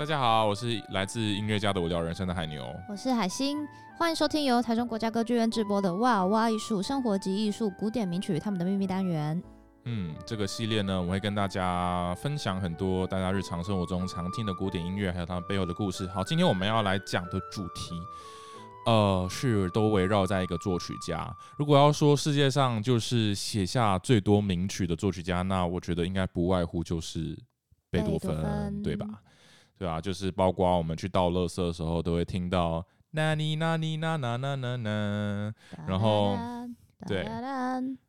大家好，我是来自音乐家的无聊人生的海牛，我是海星，欢迎收听由台中国家歌剧院直播的《哇哇艺术生活及艺术古典名曲与他们的秘密单元》。嗯，这个系列呢，我会跟大家分享很多大家日常生活中常听的古典音乐，还有他们背后的故事。好，今天我们要来讲的主题，呃，是都围绕在一个作曲家。如果要说世界上就是写下最多名曲的作曲家，那我觉得应该不外乎就是贝多芬，多芬对吧？对啊，就是包括我们去倒垃圾的时候，都会听到那你那你那那那那那，然后对。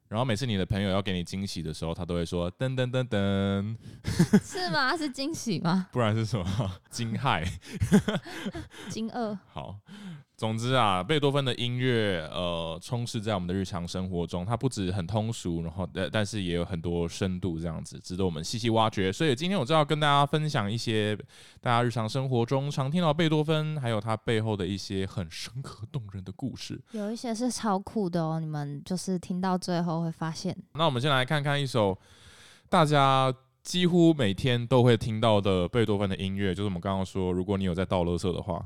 然后每次你的朋友要给你惊喜的时候，他都会说噔噔噔噔，是吗？是惊喜吗？不然是什么？惊骇？惊愕？好。总之啊，贝多芬的音乐，呃，充斥在我们的日常生活中。它不止很通俗，然后但但是也有很多深度，这样子值得我们细细挖掘。所以今天我就要跟大家分享一些大家日常生活中常听到贝多芬，还有他背后的一些很深刻动人的故事。有一些是超酷的哦，你们就是听到最后会发现。那我们先来看看一首大家几乎每天都会听到的贝多芬的音乐，就是我们刚刚说，如果你有在倒垃圾的话。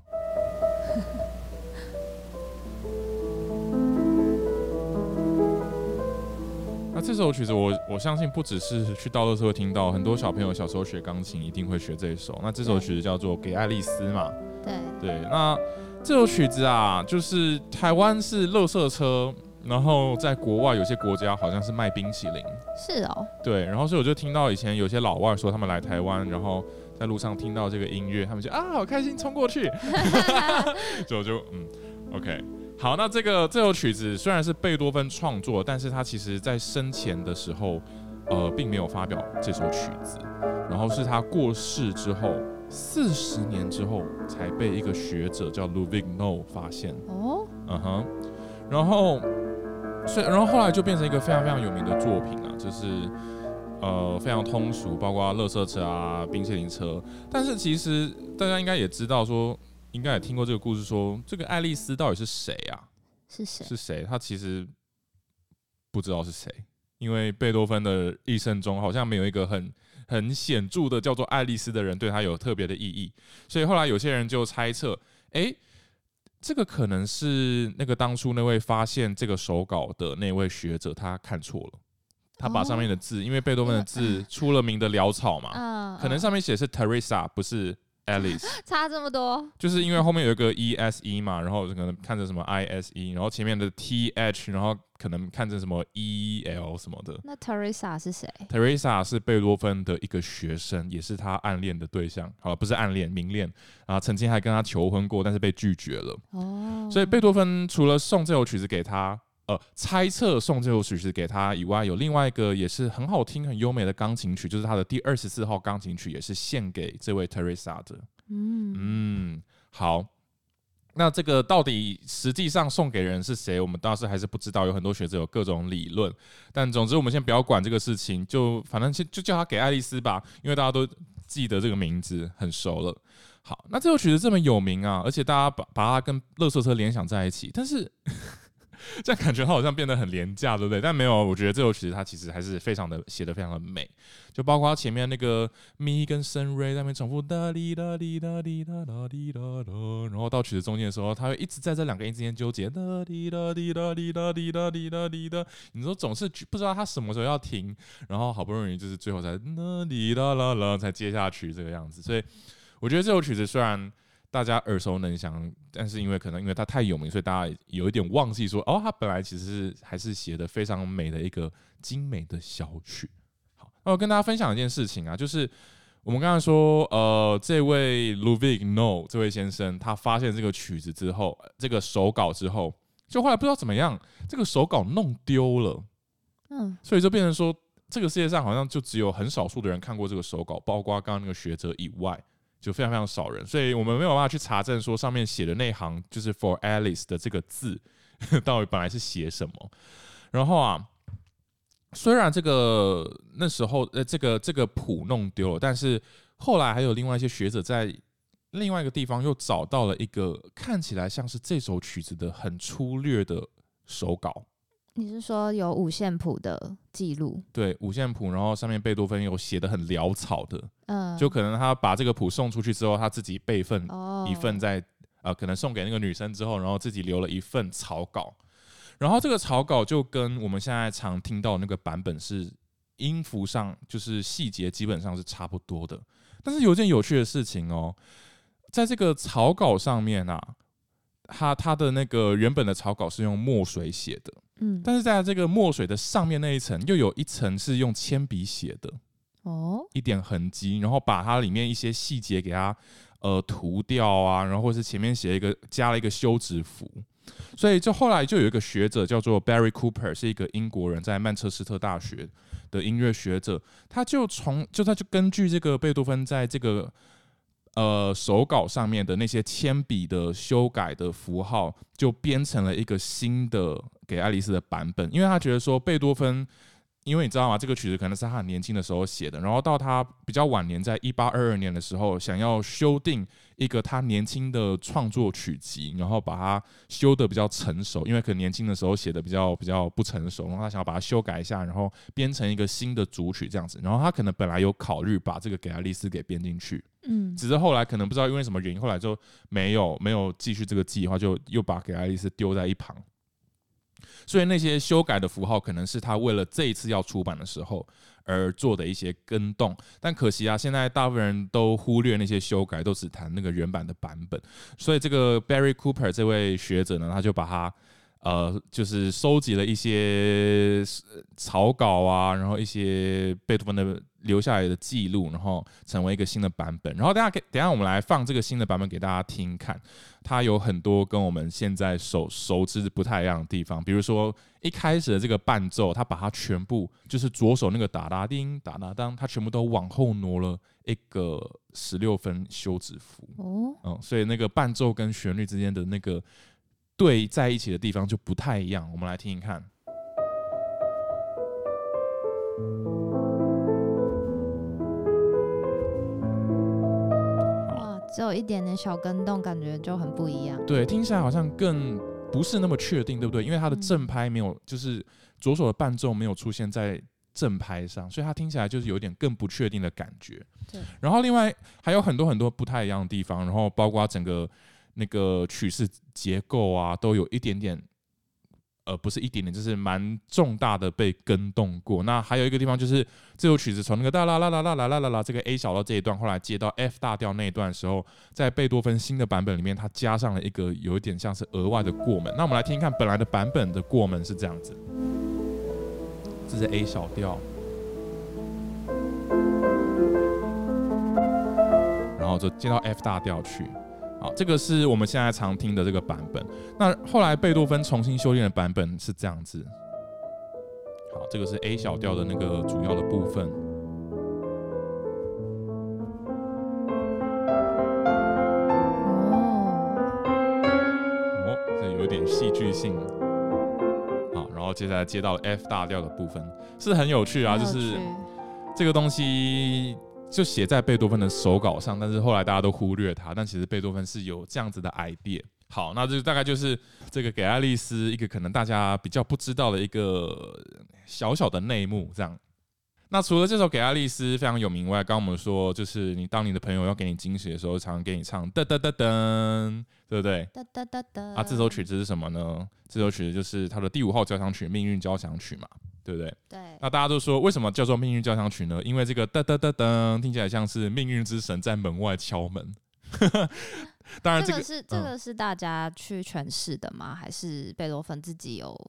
这首曲子我，我我相信不只是去倒垃圾会听到，很多小朋友小时候学钢琴一定会学这一首。那这首曲子叫做《给爱丽丝》嘛？对对。那这首曲子啊，就是台湾是乐色车，然后在国外有些国家好像是卖冰淇淋。是哦。对，然后所以我就听到以前有些老外说他们来台湾，然后在路上听到这个音乐，他们就啊好开心冲过去，就就嗯，OK。好，那这个这首曲子虽然是贝多芬创作，但是他其实在生前的时候，呃，并没有发表这首曲子，然后是他过世之后四十年之后才被一个学者叫 Ludwig Noll 发现。哦，嗯哼，然后，所以然后后来就变成一个非常非常有名的作品啊，就是呃非常通俗，包括乐色车啊、冰淇淋车，但是其实大家应该也知道说。应该也听过这个故事说，说这个爱丽丝到底是谁啊？是谁？是谁？他其实不知道是谁，因为贝多芬的一生中好像没有一个很很显著的叫做爱丽丝的人对他有特别的意义，所以后来有些人就猜测，哎、欸，这个可能是那个当初那位发现这个手稿的那位学者他看错了，他把上面的字，哦、因为贝多芬的字出了名的潦草嘛，嗯、可能上面写是 Teresa，不是。Alice 差这么多，就是因为后面有一个 E S E 嘛，然后可能看着什么 I S E，然后前面的 T H，然后可能看着什么 E L 什么的。那 Teresa 是谁？Teresa 是贝多芬的一个学生，也是他暗恋的对象。好了，不是暗恋，明恋啊，曾经还跟他求婚过，但是被拒绝了。哦，所以贝多芬除了送这首曲子给他。呃，猜测送这首曲子给他以外，有另外一个也是很好听、很优美的钢琴曲，就是他的第二十四号钢琴曲，也是献给这位 Teresa 的。嗯嗯，好，那这个到底实际上送给人是谁，我们当时还是不知道，有很多学者有各种理论。但总之，我们先不要管这个事情，就反正就就叫他给爱丽丝吧，因为大家都记得这个名字很熟了。好，那这首曲子这么有名啊，而且大家把把它跟乐色车联想在一起，但是。这样感觉它好像变得很廉价，对不对？但没有，我觉得这首曲子它其实还是非常的写的非常的美，就包括它前面那个咪跟升瑞在那边重复哒哩哒哩哒哩哒哒哩哒哒，然后到曲子中间的时候，它会一直在这两个音之间纠结哒哩哒哩哒哩哒哩哒哩哒哩哒，你说总是不知道它什么时候要停，然后好不容易就是最后才哒哩哒啦啦才接下去这个样子，所以我觉得这首曲子虽然。大家耳熟能详，但是因为可能因为它太有名，所以大家有一点忘记说哦，他本来其实是还是写的非常美的一个精美的小曲。好，那我跟大家分享一件事情啊，就是我们刚才说，呃，这位 Ludwig Noll 这位先生，他发现这个曲子之后，这个手稿之后，就后来不知道怎么样，这个手稿弄丢了，嗯，所以就变成说，这个世界上好像就只有很少数的人看过这个手稿，包括刚刚那个学者以外。就非常非常少人，所以我们没有办法去查证说上面写的那行就是 For Alice 的这个字 到底本来是写什么。然后啊，虽然这个那时候呃这个这个谱弄丢了，但是后来还有另外一些学者在另外一个地方又找到了一个看起来像是这首曲子的很粗略的手稿。你是说有五线谱的记录？对，五线谱，然后上面贝多芬有写的很潦草的，嗯，就可能他把这个谱送出去之后，他自己备份哦一份在，呃，可能送给那个女生之后，然后自己留了一份草稿，然后这个草稿就跟我们现在常听到的那个版本是音符上就是细节基本上是差不多的，但是有一件有趣的事情哦，在这个草稿上面啊。他他的那个原本的草稿是用墨水写的，嗯，但是在这个墨水的上面那一层，又有一层是用铅笔写的，哦，一点痕迹，然后把它里面一些细节给它呃涂掉啊，然后或是前面写一个加了一个休止符，所以就后来就有一个学者叫做 Barry Cooper，是一个英国人，在曼彻斯特大学的音乐学者，他就从就他就根据这个贝多芬在这个。呃，手稿上面的那些铅笔的修改的符号，就编成了一个新的给爱丽丝的版本。因为他觉得说，贝多芬，因为你知道吗？这个曲子可能是他很年轻的时候写的，然后到他比较晚年，在一八二二年的时候，想要修订一个他年轻的创作曲集，然后把它修得比较成熟。因为可能年轻的时候写的比较比较不成熟，然后他想要把它修改一下，然后编成一个新的组曲这样子。然后他可能本来有考虑把这个给爱丽丝给编进去。嗯，只是后来可能不知道因为什么原因，后来就没有没有继续这个计划，就又把给爱丽丝丢在一旁。所以那些修改的符号，可能是他为了这一次要出版的时候而做的一些更动。但可惜啊，现在大部分人都忽略那些修改，都只谈那个原版的版本。所以这个 Barry Cooper 这位学者呢，他就把它。呃，就是收集了一些草稿啊，然后一些贝多芬的留下来的记录，然后成为一个新的版本。然后大家可以等下我们来放这个新的版本给大家听看，它有很多跟我们现在熟熟知不太一样的地方。比如说一开始的这个伴奏，它把它全部就是左手那个哒哒叮哒哒当，它全部都往后挪了一个十六分休止符。哦，嗯，所以那个伴奏跟旋律之间的那个。对，在一起的地方就不太一样。我们来听一看。只有一点点小跟动，感觉就很不一样。对，听起来好像更不是那么确定，对不对？因为它的正拍没有，就是左手的伴奏没有出现在正拍上，所以它听起来就是有点更不确定的感觉。对。然后另外还有很多很多不太一样的地方，然后包括整个。那个曲式结构啊，都有一点点，呃，不是一点点，就是蛮重大的被更动过。那还有一个地方就是这首曲子从那个哒啦啦啦啦啦啦啦啦这个 A 小调这一段，后来接到 F 大调那一段的时候，在贝多芬新的版本里面，它加上了一个有一点像是额外的过门。那我们来听听看，本来的版本的过门是这样子，这是 A 小调，然后就接到 F 大调去。好，这个是我们现在常听的这个版本。那后来贝多芬重新修炼的版本是这样子。好，这个是 A 小调的那个主要的部分。哦，这有点戏剧性。好，然后接下来接到 F 大调的部分，是很有趣啊，就是这个东西。就写在贝多芬的手稿上，但是后来大家都忽略它。但其实贝多芬是有这样子的 idea。好，那这大概就是这个给爱丽丝一个可能大家比较不知道的一个小小的内幕。这样，那除了这首给爱丽丝非常有名外，刚刚我们说就是你当你的朋友要给你惊喜的时候，常常给你唱噔噔噔噔，对不对？噔噔噔噔。啊，这首曲子是什么呢？这首曲子就是他的第五号交响曲《命运交响曲》嘛。对不对？对。那大家都说，为什么叫做命运交响曲呢？因为这个噔噔噔噔听起来像是命运之神在门外敲门。当然，这个、这个、是这个是大家去诠释的吗？还是贝多芬自己有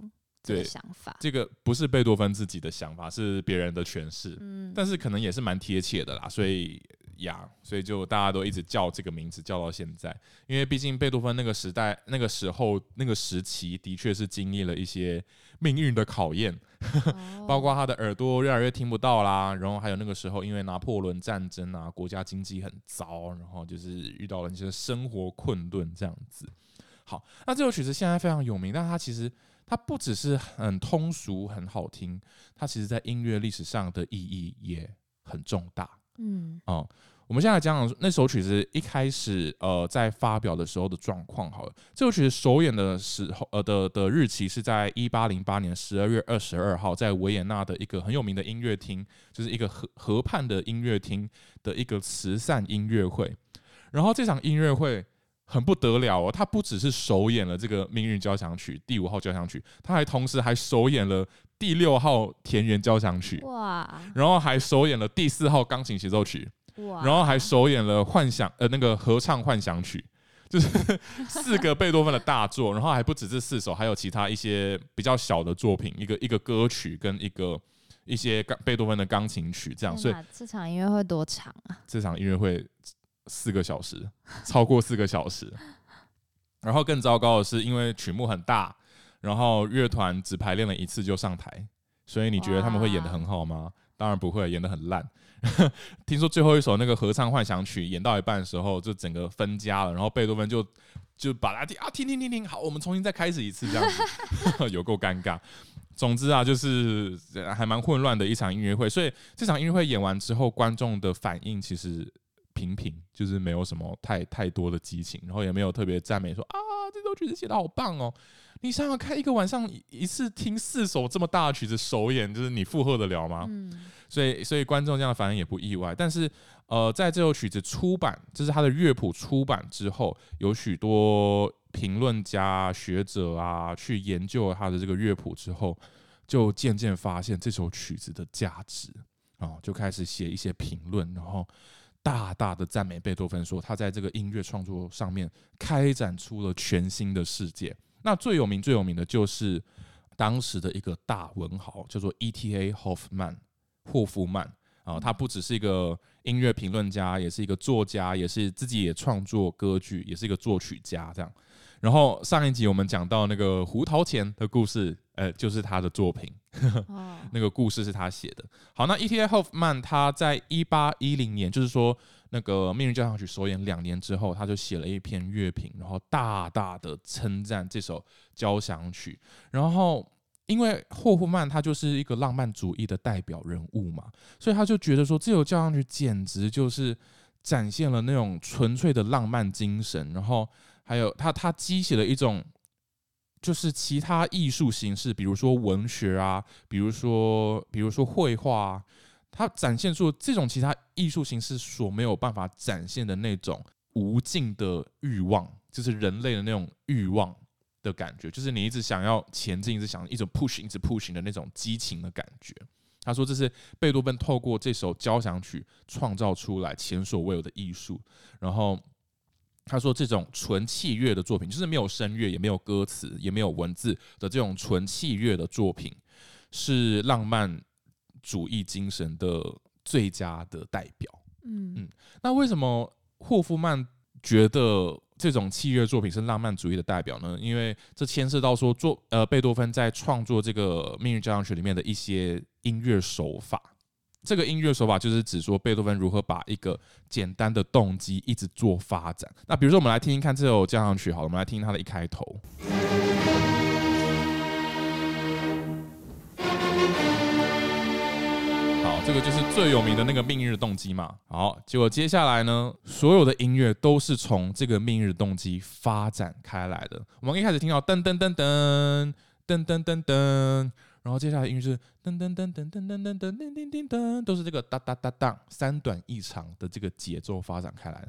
这个想法？这个不是贝多芬自己的想法，是别人的诠释。嗯。但是可能也是蛮贴切的啦，所以呀，所以就大家都一直叫这个名字叫到现在。因为毕竟贝多芬那个时代、那个时候、那个时期，的确是经历了一些命运的考验。包括他的耳朵越来越听不到啦，然后还有那个时候因为拿破仑战争啊，国家经济很糟，然后就是遇到了一些生活困顿这样子。好，那这首曲子现在非常有名，但它其实它不只是很通俗很好听，它其实在音乐历史上的意义也很重大。嗯，哦，我们现在来讲讲那首曲子一开始呃在发表的时候的状况好了。这首曲子首演的时候呃的的日期是在一八零八年十二月二十二号，在维也纳的一个很有名的音乐厅，就是一个河河畔的音乐厅的一个慈善音乐会。然后这场音乐会很不得了哦，它不只是首演了这个《命运交响曲》第五号交响曲，它还同时还首演了第六号田园交响曲，哇！然后还首演了第四号钢琴协奏曲。然后还首演了幻想呃那个合唱幻想曲，就是四个贝多芬的大作，然后还不止这四首，还有其他一些比较小的作品，一个一个歌曲跟一个一些钢贝多芬的钢琴曲这样。所以这场音乐会多长啊？这场音乐会四个小时，超过四个小时。然后更糟糕的是，因为曲目很大，然后乐团只排练了一次就上台，所以你觉得他们会演得很好吗？当然不会，演得很烂。听说最后一首那个合唱幻想曲演到一半的时候，就整个分家了，然后贝多芬就就把它听啊听听听听，好，我们重新再开始一次这样子，有够尴尬。总之啊，就是还蛮混乱的一场音乐会。所以这场音乐会演完之后，观众的反应其实平平，就是没有什么太太多的激情，然后也没有特别赞美说啊这首曲子写得好棒哦。你想想看，一个晚上一次听四首这么大的曲子首演，就是你负荷得了吗？嗯所以，所以观众这样的反应也不意外。但是，呃，在这首曲子出版，就是他的乐谱出版之后，有许多评论家、学者啊，去研究他的这个乐谱之后，就渐渐发现这首曲子的价值啊，就开始写一些评论，然后大大的赞美贝多芬，说他在这个音乐创作上面开展出了全新的世界。那最有名、最有名的就是当时的一个大文豪，叫做 E.T.A. Hoffmann。霍夫曼啊，他不只是一个音乐评论家，也是一个作家，也是自己也创作歌剧，也是一个作曲家这样。然后上一集我们讲到那个胡桃钳的故事，呃，就是他的作品，呵呵 oh. 那个故事是他写的。好，那 E.T.A. Hoffmann 他在一八一零年，就是说那个《命运交响曲》首演两年之后，他就写了一篇乐评，然后大大的称赞这首交响曲，然后。因为霍夫曼他就是一个浪漫主义的代表人物嘛，所以他就觉得说，这首交响曲简直就是展现了那种纯粹的浪漫精神，然后还有他他激起了一种就是其他艺术形式，比如说文学啊，比如说比如说绘画啊，他展现出这种其他艺术形式所没有办法展现的那种无尽的欲望，就是人类的那种欲望。的感觉就是你一直想要前进，一直想一直 push，一直 push 的那种激情的感觉。他说这是贝多芬透过这首交响曲创造出来前所未有的艺术。然后他说这种纯器乐的作品，就是没有声乐，也没有歌词，也没有文字的这种纯器乐的作品，是浪漫主义精神的最佳的代表。嗯嗯，那为什么霍夫曼觉得？这种器乐作品是浪漫主义的代表呢，因为这牵涉到说作呃贝多芬在创作这个《命运交响曲》里面的一些音乐手法。这个音乐手法就是指说贝多芬如何把一个简单的动机一直做发展。那比如说，我们来听听看这首交响曲，好了，我们来听听它的一开头。这个就是最有名的那个命运的动机嘛。好，结果接下来呢，所有的音乐都是从这个命运的动机发展开来的。我们一开始听到噔噔噔噔噔噔噔噔，然后接下来音乐是噔噔噔噔噔噔噔噔噔噔噔，都是这个哒哒哒哒三短一长的这个节奏发展开来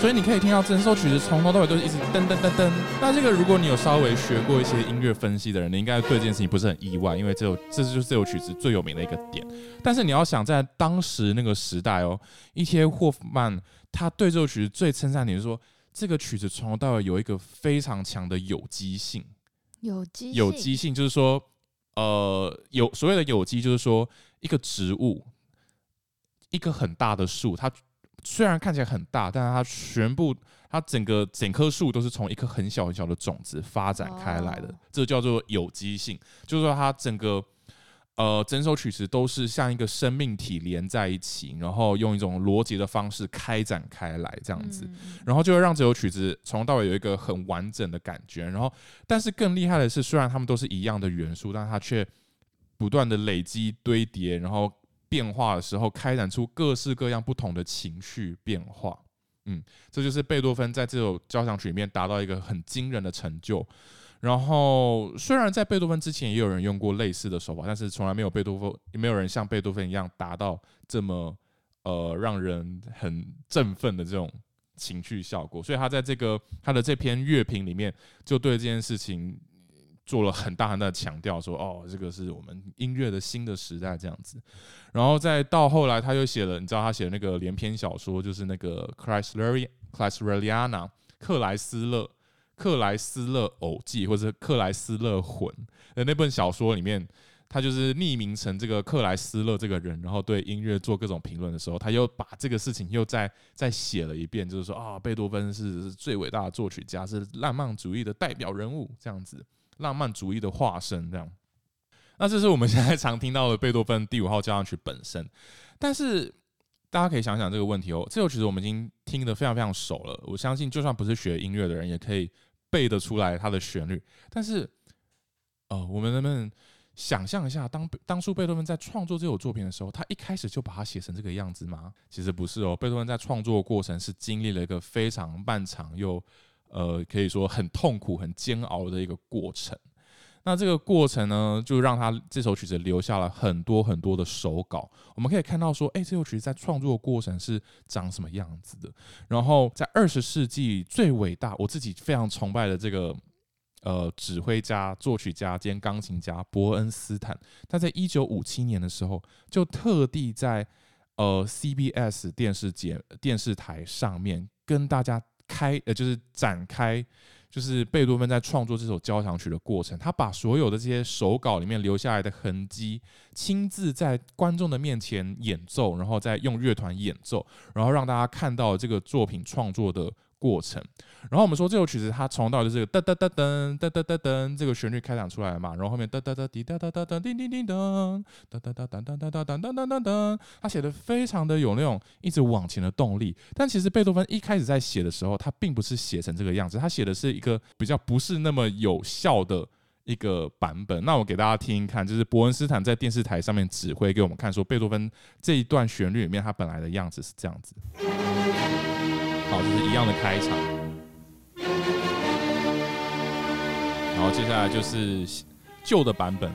所以你可以听到整首曲子从头到尾都是一直噔噔噔噔。那这个如果你有稍微学过一些音乐分析的人，你应该对这件事情不是很意外，因为这首这就是这首曲子最有名的一个点。但是你要想在当时那个时代哦，E.T.A. 霍夫曼他对这首曲子最称赞点是说，这个曲子从头到尾有一个非常强的有机性。有机有机性就是说，呃，有所谓的有机就是说一个植物。一棵很大的树，它虽然看起来很大，但是它全部它整个整棵树都是从一颗很小很小的种子发展开来的，哦、这叫做有机性，就是说它整个。呃，整首曲子都是像一个生命体连在一起，然后用一种逻辑的方式开展开来，这样子，然后就会让这首曲子从头到尾有一个很完整的感觉。然后，但是更厉害的是，虽然他们都是一样的元素，但它却不断的累积堆叠，然后变化的时候，开展出各式各样不同的情绪变化。嗯，这就是贝多芬在这首交响曲里面达到一个很惊人的成就。然后，虽然在贝多芬之前也有人用过类似的手法，但是从来没有贝多芬，也没有人像贝多芬一样达到这么呃让人很振奋的这种情绪效果。所以他在这个他的这篇乐评里面，就对这件事情做了很大很大的强调，说哦，这个是我们音乐的新的时代这样子。然后再到后来，他又写了，你知道他写的那个连篇小说，就是那个 Kreisleriana Kreisleriana 克莱斯勒。克莱斯勒偶记，或者克莱斯勒魂的那本小说里面，他就是匿名成这个克莱斯勒这个人，然后对音乐做各种评论的时候，他又把这个事情又再再写了一遍，就是说啊，贝多芬是最伟大的作曲家，是浪漫主义的代表人物，这样子，浪漫主义的化身，这样。那这是我们现在常听到的贝多芬第五号交响曲本身，但是。大家可以想想这个问题哦，这首曲子我们已经听得非常非常熟了，我相信就算不是学音乐的人也可以背得出来它的旋律。但是，呃，我们能不能想象一下，当当初贝多芬在创作这首作品的时候，他一开始就把它写成这个样子吗？其实不是哦，贝多芬在创作过程是经历了一个非常漫长又呃可以说很痛苦、很煎熬的一个过程。那这个过程呢，就让他这首曲子留下了很多很多的手稿。我们可以看到说，哎，这首曲子在创作的过程是长什么样子的。然后在二十世纪最伟大，我自己非常崇拜的这个呃指挥家、作曲家兼钢琴家伯恩斯坦，他在一九五七年的时候，就特地在呃 CBS 电视节电视台上面跟大家开呃就是展开。就是贝多芬在创作这首交响曲的过程，他把所有的这些手稿里面留下来的痕迹，亲自在观众的面前演奏，然后再用乐团演奏，然后让大家看到这个作品创作的过程，然后我们说这首曲子它从到的这个噔噔噔噔噔噔噔这个旋律开场出来嘛，然后后面噔噔噔滴哒哒哒噔叮叮叮噔噔噔噔噔噔噔噔噔噔噔噔，他写的非常的有那种一直往前的动力。但其实贝多芬一开始在写的时候，他并不是写成这个样子，他写的是一个比较不是那么有效的一个版本。那我给大家听一看，就是伯恩斯坦在电视台上面指挥给我们看，说贝多芬这一段旋律里面他本来的样子是这样子。好，就是一样的开场，然后接下来就是旧的版本。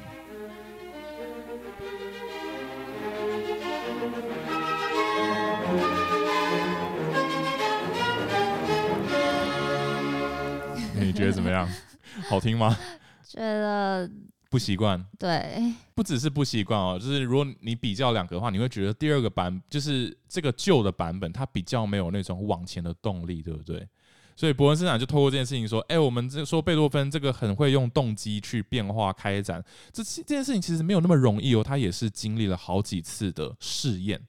你觉得怎么样？好听吗？觉得。不习惯，对，不只是不习惯哦，就是如果你比较两个的话，你会觉得第二个版就是这个旧的版本，它比较没有那种往前的动力，对不对？所以伯恩斯坦就透过这件事情说，哎，我们这说贝多芬这个很会用动机去变化开展，这这件事情其实没有那么容易哦，他也是经历了好几次的试验，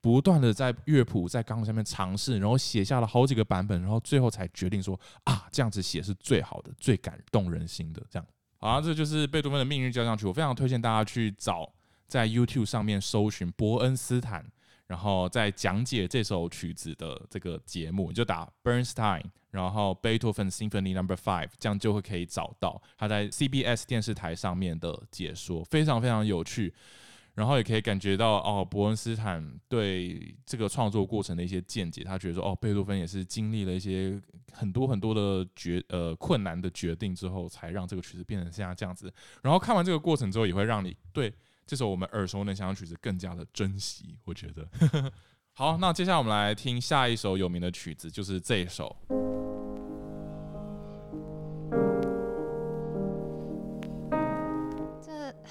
不断的在乐谱在钢琴上面尝试，然后写下了好几个版本，然后最后才决定说啊，这样子写是最好的，最感动人心的这样。好，这就是贝多芬的命运交响曲。我非常推荐大家去找，在 YouTube 上面搜寻伯恩斯坦，然后再讲解这首曲子的这个节目，你就打 Bernstein，然后贝多芬 Symphony Number Five，这样就会可以找到他在 CBS 电视台上面的解说，非常非常有趣。然后也可以感觉到哦，伯恩斯坦对这个创作过程的一些见解。他觉得说，哦，贝多芬也是经历了一些很多很多的决呃困难的决定之后，才让这个曲子变成现在这样子。然后看完这个过程之后，也会让你对这首我们耳熟能详的曲子更加的珍惜。我觉得，好，那接下来我们来听下一首有名的曲子，就是这一首。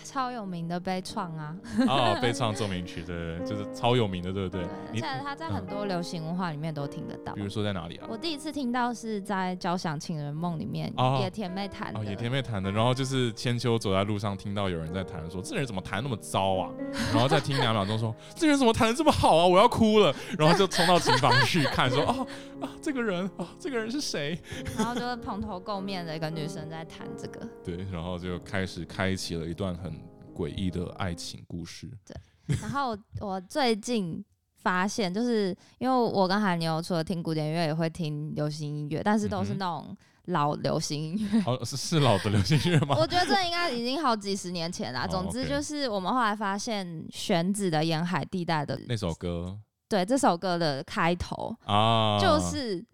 超有名的悲怆啊！哦，悲怆奏鸣曲，对对，就是超有名的，对不对？对，而且它在很多流行文化里面都听得到。比如说在哪里啊？我第一次听到是在《交响情人梦》里面，野田妹弹的。哦，野田妹弹的。然后就是千秋走在路上，听到有人在弹，说这人怎么弹那么糟啊？然后再听两秒钟，说这人怎么弹的这么好啊？我要哭了。然后就冲到琴房去看，说哦啊，这个人啊，这个人是谁？然后就是蓬头垢面的一个女生在弹这个。对，然后就开始开启了一段很诡异的爱情故事。对，然后我最近发现，就是因为我跟韩牛除了听古典音乐，也会听流行音乐，但是都是那种老流行音乐。哦，是是老的流行音乐吗？我觉得这应该已经好几十年前了。哦、总之就是我们后来发现选址的沿海地带的那首歌，对，这首歌的开头啊，就是。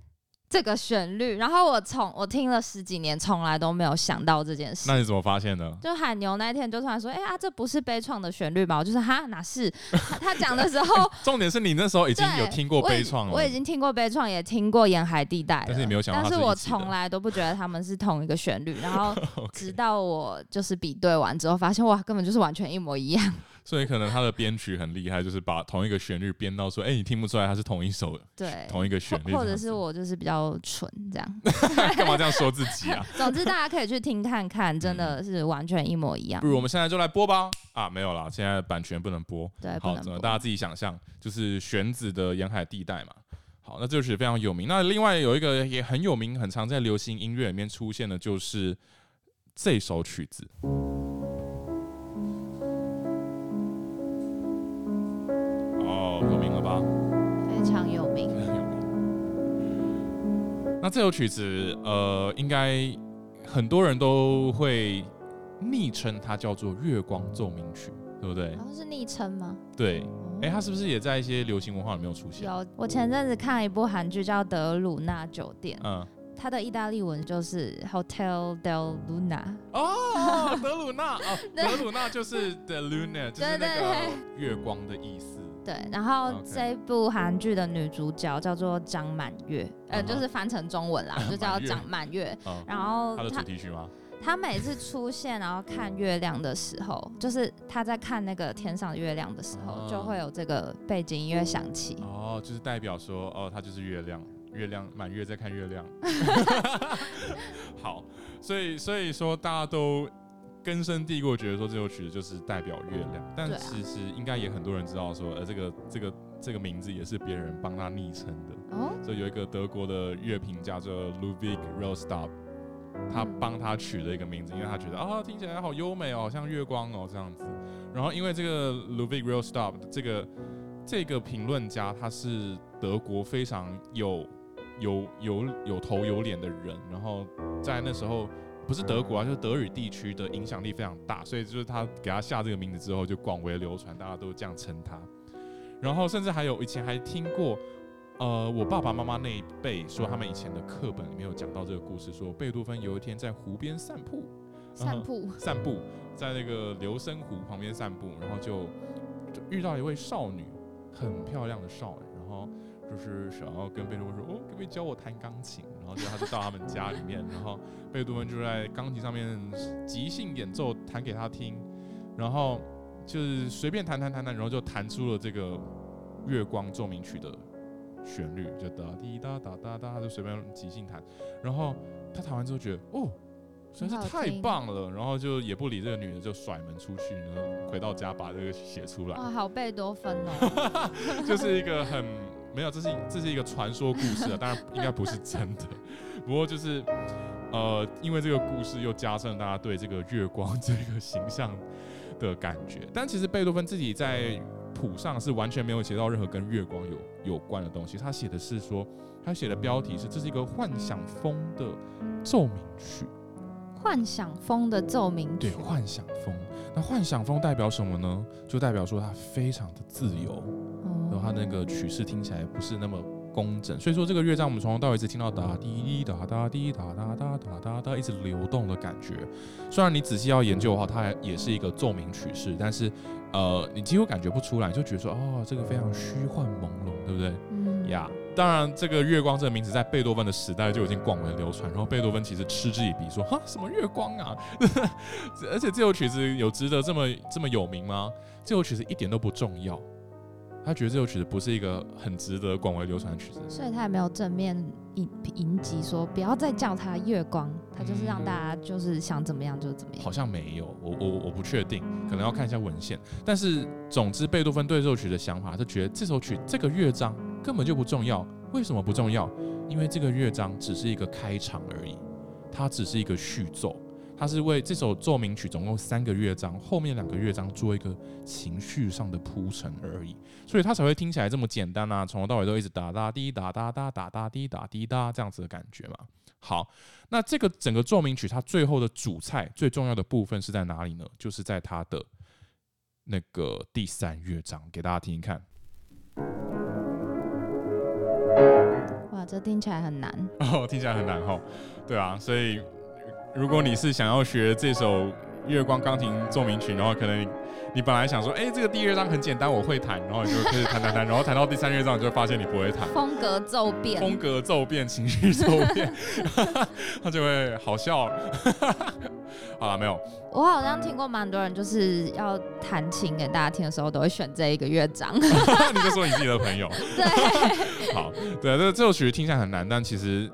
这个旋律，然后我从我听了十几年，从来都没有想到这件事。那你怎么发现的？就海牛那一天就突然说：“哎呀，这不是悲怆的旋律吧？”我就说：“哈，哪是？” 他讲的时候，重点是你那时候已经有听过悲怆了。我已经听过悲怆，也听过沿海地带，但是你没有想到。但是我从来都不觉得他们是同一个旋律。然后 直到我就是比对完之后，发现哇，根本就是完全一模一样。所以可能他的编曲很厉害，就是把同一个旋律编到说，哎、欸，你听不出来它是同一首，对，同一个旋律。或者是我就是比较蠢这样，干嘛这样说自己啊？总之大家可以去听看看，真的是完全一模一样。不如我们现在就来播吧？啊，没有啦，现在版权不能播。对，好，大家自己想象，就是弦子的沿海地带嘛。好，那这首曲非常有名。那另外有一个也很有名，很常在流行音乐里面出现的，就是这首曲子。有名了吧？非常有名，非常有名。那这首曲子，呃，应该很多人都会昵称它叫做《月光奏鸣曲》，对不对？好像是昵称吗？对。哎、嗯，它是不是也在一些流行文化里面有出现？有。我前阵子看了一部韩剧叫《德鲁纳酒店》，嗯，它的意大利文就是 Hotel del Luna。哦，德鲁纳哦，德鲁纳就是 The Luna，就是那个月光的意思。对，然后这部韩剧的女主角叫做张满月，呃，就是翻成中文啦，就叫张满月。然后她的主题曲吗？她每次出现，然后看月亮的时候，就是她在看那个天上的月亮的时候，就会有这个背景音乐响起。哦，就是代表说，哦，她就是月亮，月亮满月在看月亮。好，所以所以说大家都。根深蒂固觉得说这首曲子就是代表月亮，但其实应该也很多人知道说，呃，这个这个这个名字也是别人帮他昵称的。哦，所以有一个德国的乐评家叫 Ludwig Rostop，他帮他取了一个名字，因为他觉得啊听起来好优美哦，像月光哦这样子。然后因为这个 Ludwig Rostop 这个这个评论家，他是德国非常有有有有头有脸的人，然后在那时候。不是德国啊，就是德语地区的影响力非常大，所以就是他给他下这个名字之后就广为流传，大家都这样称他。然后甚至还有以前还听过，呃，我爸爸妈妈那一辈说他们以前的课本里面有讲到这个故事，说贝多芬有一天在湖边散步，散步，散步，在那个流声湖旁边散步，然后就就遇到一位少女，很漂亮的少女，然后。就是想要跟贝多芬说，哦，可不可以教我弹钢琴？然后就他就到他们家里面，然后贝多芬就在钢琴上面即兴演奏，弹给他听，然后就是随便弹弹弹弹，然后就弹出了这个月光奏鸣曲的旋律，就哒滴哒哒哒哒，他就随便即兴弹，然后他弹完之后觉得，哦，实在是太棒了，然后就也不理这个女的，就甩门出去，然后回到家把这个写出来。哇，好贝多芬哦，就是一个很。没有，这是这是一个传说故事啊，当然应该不是真的。不过就是，呃，因为这个故事又加深了大家对这个月光这个形象的感觉。但其实贝多芬自己在谱上是完全没有写到任何跟月光有有关的东西。他写的是说，他写的标题是这是一个幻想风的奏鸣曲。幻想风的奏鸣曲。对，幻想风。那幻想风代表什么呢？就代表说它非常的自由。然后它那个曲式听起来不是那么工整，所以说这个乐章我们从头到尾一直听到哒滴滴哒哒滴哒哒哒哒哒一直流动的感觉。虽然你仔细要研究的话，它也是一个奏鸣曲式，但是呃，你几乎感觉不出来，就觉得说哦，这个非常虚幻朦胧，对不对？嗯呀，当然，这个月光这个名字在贝多芬的时代就已经广为流传，然后贝多芬其实嗤之以鼻，说：“哈，什么月光啊？而且这首曲子有值得这么这么有名吗？这首曲子一点都不重要。”他觉得这首曲子不是一个很值得广为流传的曲子，所以他也没有正面迎迎击说不要再叫它月光，他就是让大家就是想怎么样就怎么样。好像没有，我我我不确定，可能要看一下文献。但是总之，贝多芬对这首曲的想法，是觉得这首曲这个乐章根本就不重要。为什么不重要？因为这个乐章只是一个开场而已，它只是一个序奏。他是为这首奏鸣曲总共三个乐章，后面两个乐章做一个情绪上的铺陈而已，所以他才会听起来这么简单啊，从头到尾都一直哒哒滴哒哒哒哒哒滴哒滴哒这样子的感觉嘛。好，那这个整个奏鸣曲它最后的主菜最重要的部分是在哪里呢？就是在它的那个第三乐章，给大家听听看。哇，这听起来很难 哦，听起来很难哦。对啊，所以。如果你是想要学这首月光钢琴奏鸣曲，然后可能你本来想说，哎，这个第一乐章很简单，我会弹，然后你就开始弹弹弹，然后弹到第三乐章，你就会发现你不会弹。风格骤变，风格骤变，情绪骤变，他就会好笑。好了，没有。我好像听过蛮多人，就是要弹琴给大家听的时候，都会选这一个乐章。你就说你自己的朋友。对。好，对，这这首曲子听起来很难，但其实。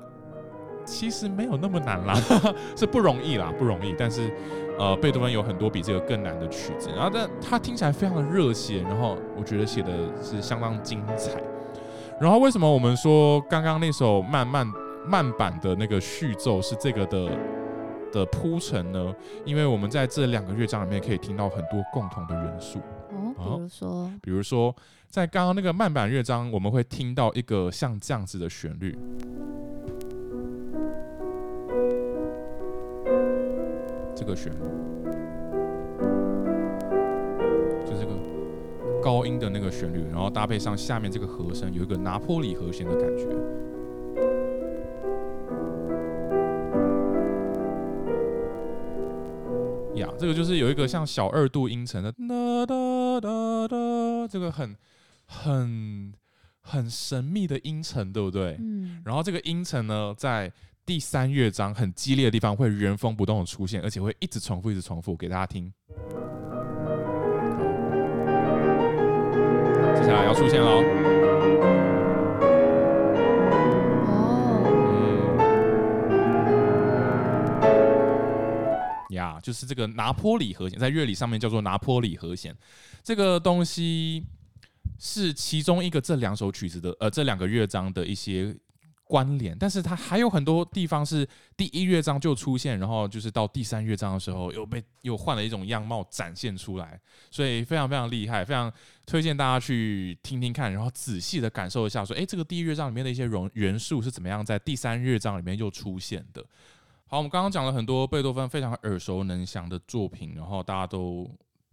其实没有那么难啦，是不容易啦，不容易。但是，呃，贝多芬有很多比这个更难的曲子，然后但他听起来非常的热血，然后我觉得写的是相当精彩。然后为什么我们说刚刚那首慢慢慢版的那个序奏是这个的的铺陈呢？因为我们在这两个乐章里面可以听到很多共同的元素。哦，比如说，比如说在刚刚那个慢板乐章，我们会听到一个像这样子的旋律。这个旋律，就这个高音的那个旋律，然后搭配上下面这个和声，有一个拿坡里和弦的感觉。呀，这个就是有一个像小二度音程的哒哒哒哒，这个很很很神秘的音程，对不对？嗯。然后这个音程呢，在第三乐章很激烈的地方会原封不动的出现，而且会一直重复，一直重复，给大家听。接下来要出现了哦。呀，就是这个拿坡里和弦，在乐理上面叫做拿坡里和弦。这个东西是其中一个这两首曲子的，呃，这两个乐章的一些。关联，但是它还有很多地方是第一乐章就出现，然后就是到第三乐章的时候又被又换了一种样貌展现出来，所以非常非常厉害，非常推荐大家去听听看，然后仔细的感受一下，说，诶，这个第一乐章里面的一些元元素是怎么样在第三乐章里面又出现的。好，我们刚刚讲了很多贝多芬非常耳熟能详的作品，然后大家都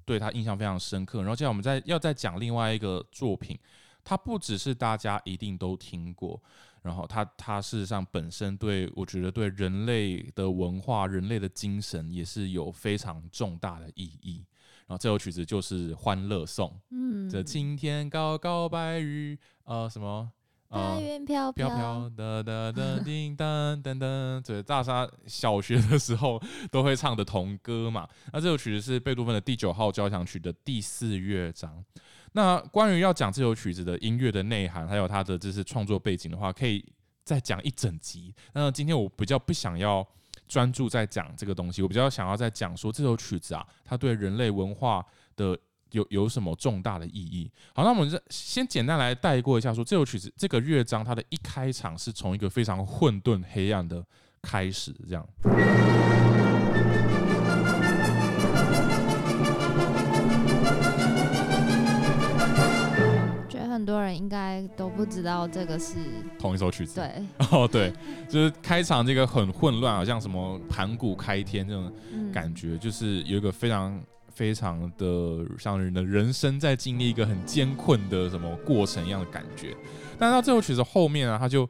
对他印象非常深刻，然后接下来我们再要再讲另外一个作品，它不只是大家一定都听过。然后他他事实上本身对我觉得对人类的文化、人类的精神也是有非常重大的意义。然后这首曲子就是《欢乐颂》。嗯，这青天高高白云，呃，什么？呃，白云飘飘飘，哒哒哒，叮当噔噔。对，大家小学的时候都会唱的童歌嘛。那这首曲子是贝多芬的第九号交响曲的第四乐章。那关于要讲这首曲子的音乐的内涵，还有它的就是创作背景的话，可以再讲一整集。那今天我比较不想要专注在讲这个东西，我比较想要在讲说这首曲子啊，它对人类文化的有有什么重大的意义。好，那我们先简单来带过一下，说这首曲子这个乐章它的一开场是从一个非常混沌黑暗的开始，这样。多人应该都不知道这个是同一首曲子。对，哦，对，就是开场这个很混乱，好像什么盘古开天这种感觉，嗯、就是有一个非常非常的像人的人生在经历一个很艰困的什么过程一样的感觉。但到这首曲子后面啊，他就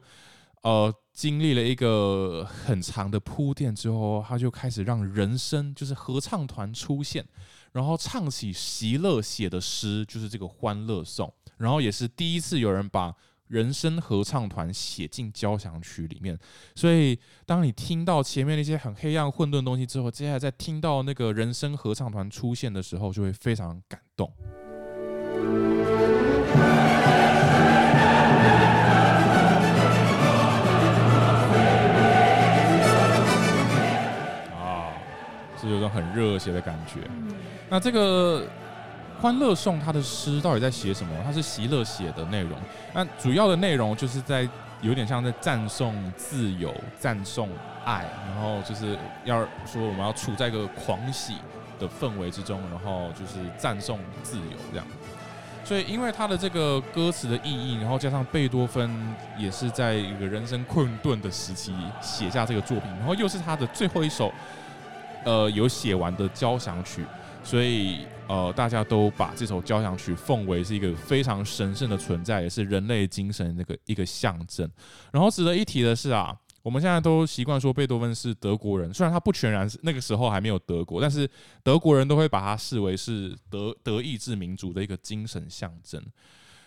呃经历了一个很长的铺垫之后，他就开始让人声就是合唱团出现，然后唱起席勒写的诗，就是这个《欢乐颂》。然后也是第一次有人把人声合唱团写进交响曲里面。所以，当你听到前面那些很黑暗混沌的东西之后，接下来再听到那个人声合唱团出现的时候，就会非常感动。是有种很热血的感觉。那这个《欢乐颂》它的诗到底在写什么？它是席勒写的内容。那主要的内容就是在有点像在赞颂自由、赞颂爱，然后就是要说我们要处在一个狂喜的氛围之中，然后就是赞颂自由这样。所以因为他的这个歌词的意义，然后加上贝多芬也是在一个人生困顿的时期写下这个作品，然后又是他的最后一首。呃，有写完的交响曲，所以呃，大家都把这首交响曲奉为是一个非常神圣的存在，也是人类精神那个一个象征。然后值得一提的是啊，我们现在都习惯说贝多芬是德国人，虽然他不全然是那个时候还没有德国，但是德国人都会把他视为是德德意志民族的一个精神象征。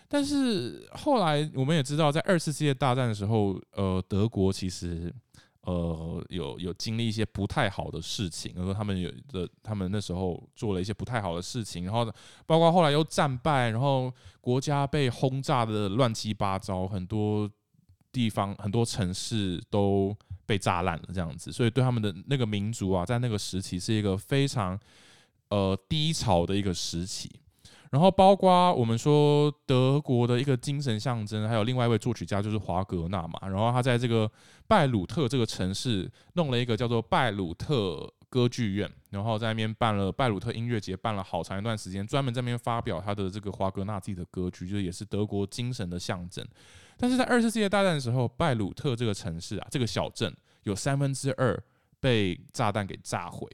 但是后来我们也知道，在二次世界大战的时候，呃，德国其实。呃，有有经历一些不太好的事情，然后他们有的，他们那时候做了一些不太好的事情，然后包括后来又战败，然后国家被轰炸的乱七八糟，很多地方很多城市都被炸烂了，这样子，所以对他们的那个民族啊，在那个时期是一个非常呃低潮的一个时期。然后包括我们说德国的一个精神象征，还有另外一位作曲家就是华格纳嘛。然后他在这个拜鲁特这个城市弄了一个叫做拜鲁特歌剧院，然后在那边办了拜鲁特音乐节，办了好长一段时间，专门在那边发表他的这个华格纳自己的歌剧，就是也是德国精神的象征。但是在二次世界大战的时候，拜鲁特这个城市啊，这个小镇有三分之二被炸弹给炸毁。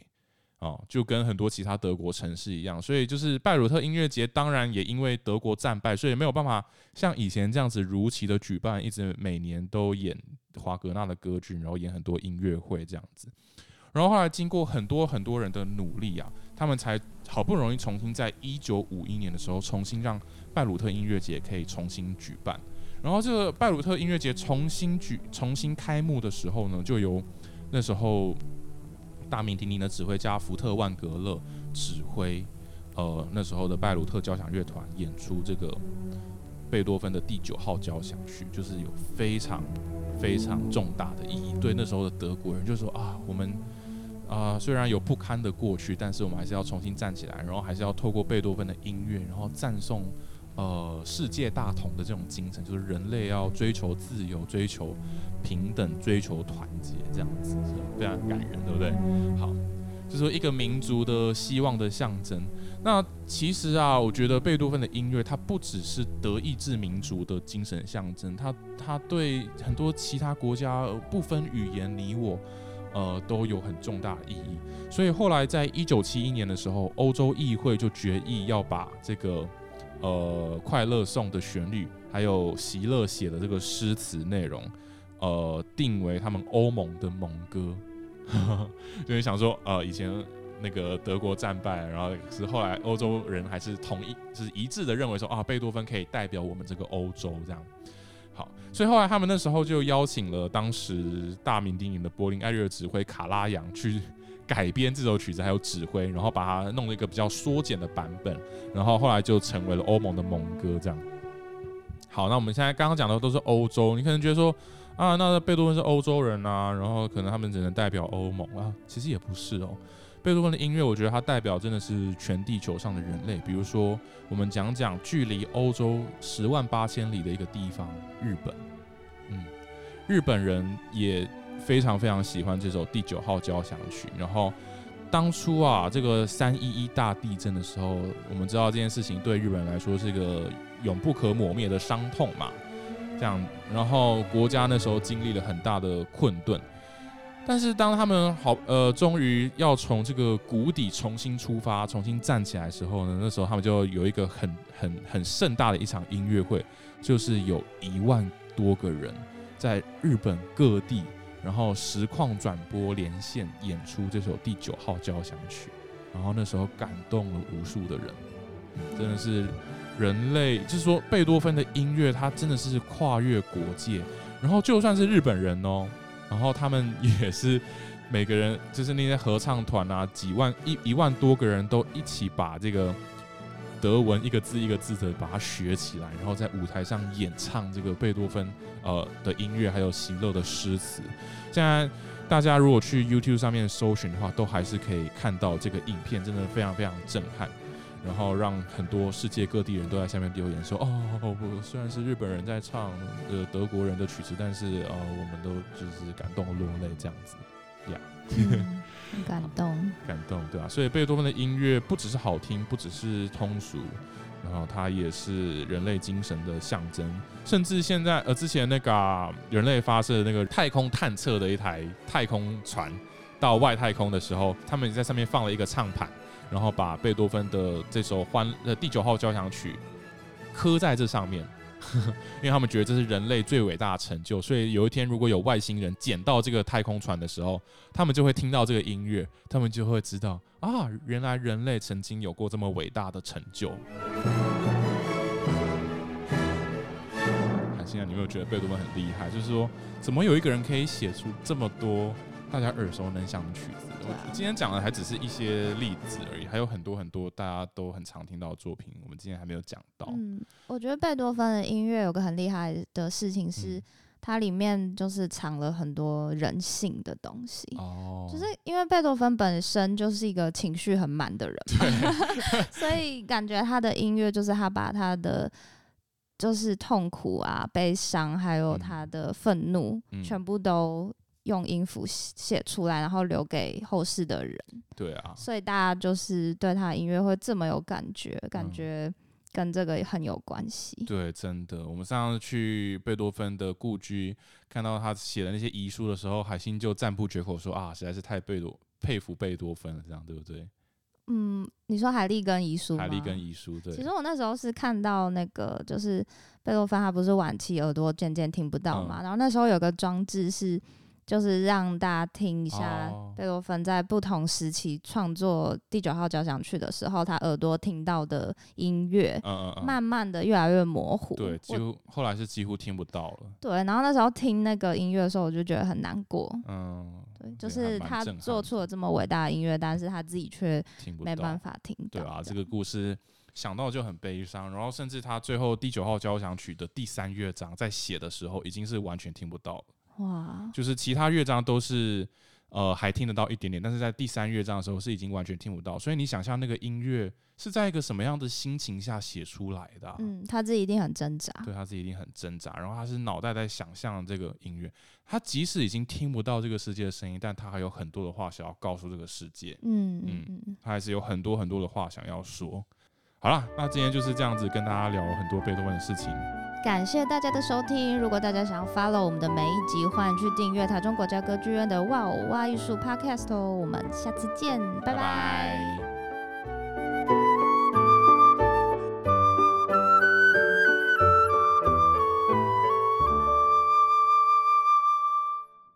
哦，就跟很多其他德国城市一样，所以就是拜鲁特音乐节，当然也因为德国战败，所以没有办法像以前这样子如期的举办，一直每年都演华格纳的歌剧，然后演很多音乐会这样子。然后后来经过很多很多人的努力啊，他们才好不容易重新在一九五一年的时候，重新让拜鲁特音乐节可以重新举办。然后这个拜鲁特音乐节重新举、重新开幕的时候呢，就由那时候。大名鼎鼎的指挥家福特万格勒指挥，呃，那时候的拜鲁特交响乐团演出这个贝多芬的第九号交响曲，就是有非常非常重大的意义。对那时候的德国人，就说啊，我们啊、虽然有不堪的过去，但是我们还是要重新站起来，然后还是要透过贝多芬的音乐，然后赞颂。呃，世界大同的这种精神，就是人类要追求自由、追求平等、追求团结，这样子是非常感人，对不对？好，就是说一个民族的希望的象征。那其实啊，我觉得贝多芬的音乐，它不只是德意志民族的精神象征，它它对很多其他国家不分语言你我，呃，都有很重大的意义。所以后来在一九七一年的时候，欧洲议会就决议要把这个。呃，快乐颂的旋律，还有席勒写的这个诗词内容，呃，定为他们欧盟的盟歌。就是想说，呃，以前那个德国战败，然后是后来欧洲人还是统一，就是一致的认为说，啊，贝多芬可以代表我们这个欧洲这样。好，所以后来他们那时候就邀请了当时大名鼎鼎的柏林爱乐指挥卡拉扬去。改编这首曲子还有指挥，然后把它弄了一个比较缩减的版本，然后后来就成为了欧盟的盟歌。这样，好，那我们现在刚刚讲的都是欧洲，你可能觉得说啊，那贝多芬是欧洲人啊，然后可能他们只能代表欧盟啊，其实也不是哦。贝多芬的音乐，我觉得它代表真的是全地球上的人类。比如说，我们讲讲距离欧洲十万八千里的一个地方——日本。嗯，日本人也。非常非常喜欢这首第九号交响曲。然后当初啊，这个三一一大地震的时候，我们知道这件事情对日本人来说是一个永不可磨灭的伤痛嘛。这样，然后国家那时候经历了很大的困顿。但是当他们好呃，终于要从这个谷底重新出发、重新站起来的时候呢，那时候他们就有一个很很很盛大的一场音乐会，就是有一万多个人在日本各地。然后实况转播连线演出这首第九号交响曲，然后那时候感动了无数的人，真的是人类就是说贝多芬的音乐，它真的是跨越国界。然后就算是日本人哦，然后他们也是每个人，就是那些合唱团啊，几万一一万多个人都一起把这个德文一个字一个字的把它学起来，然后在舞台上演唱这个贝多芬呃的音乐，还有席勒的诗词。现在大家如果去 YouTube 上面搜寻的话，都还是可以看到这个影片，真的非常非常震撼。然后让很多世界各地人都在下面留言说：“哦，不，虽然是日本人在唱呃德国人的曲子，但是呃我们都就是感动落泪这样子呀，嗯、很 感动，感动，对啊。所以贝多芬的音乐不只是好听，不只是通俗，然后它也是人类精神的象征。甚至现在呃之前那个、啊、人类发射的那个太空探测的一台太空船到外太空的时候，他们在上面放了一个唱盘。”然后把贝多芬的这首欢呃第九号交响曲刻在这上面，呵呵，因为他们觉得这是人类最伟大的成就，所以有一天如果有外星人捡到这个太空船的时候，他们就会听到这个音乐，他们就会知道啊，原来人类曾经有过这么伟大的成就。看现在你有没有觉得贝多芬很厉害？就是说，怎么有一个人可以写出这么多大家耳熟能详的曲子？我今天讲的还只是一些例子而已，还有很多很多大家都很常听到的作品，我们今天还没有讲到。嗯，我觉得贝多芬的音乐有个很厉害的事情是，它里面就是藏了很多人性的东西。哦，就是因为贝多芬本身就是一个情绪很满的人，所以感觉他的音乐就是他把他的就是痛苦啊、悲伤，还有他的愤怒，全部都。用音符写出来，然后留给后世的人。对啊，所以大家就是对他的音乐会这么有感觉，感觉跟这个很有关系。嗯。对，真的。我们上次去贝多芬的故居，看到他写的那些遗书的时候，海星就赞不绝口说啊，实在是太贝多佩服贝多芬了，这样对不对？嗯，你说海利根遗书？海利根遗书，对。其实我那时候是看到那个，就是贝多芬他不是晚期耳朵渐渐听不到嘛，嗯，然后那时候有个装置是。就是让大家听一下贝多芬在不同时期创作第九号交响曲的时候，他耳朵听到的音乐，慢慢的越来越模糊。对，几乎后来是几乎听不到了。对，然后那时候听那个音乐的时候，我就觉得很难过。嗯，对，就是他做出了这么伟大的音乐，但是他自己却没办法听到。对啊，这个故事想到就很悲伤。然后甚至他最后第九号交响曲的第三乐章在写的时候，已经是完全听不到了。哇，就是其他乐章都是呃还听得到一点点，但是在第三乐章的时候是已经完全听不到。所以你想象那个音乐是在一个什么样的心情下写出来的啊？嗯，他自己一定很挣扎。对，他自己一定很挣扎。然后他是脑袋在想象这个音乐，他即使已经听不到这个世界的声音，但他还有很多的话想要告诉这个世界。嗯嗯嗯，他还是有很多很多的话想要说。好了，那今天就是这样子跟大家聊很多贝多芬的事情。感谢大家的收听。如果大家想要 follow 我们的每一集，欢迎去订阅台中国家歌剧院的哇哦哇艺术 Podcast 哦。我们下次见，拜拜。拜拜。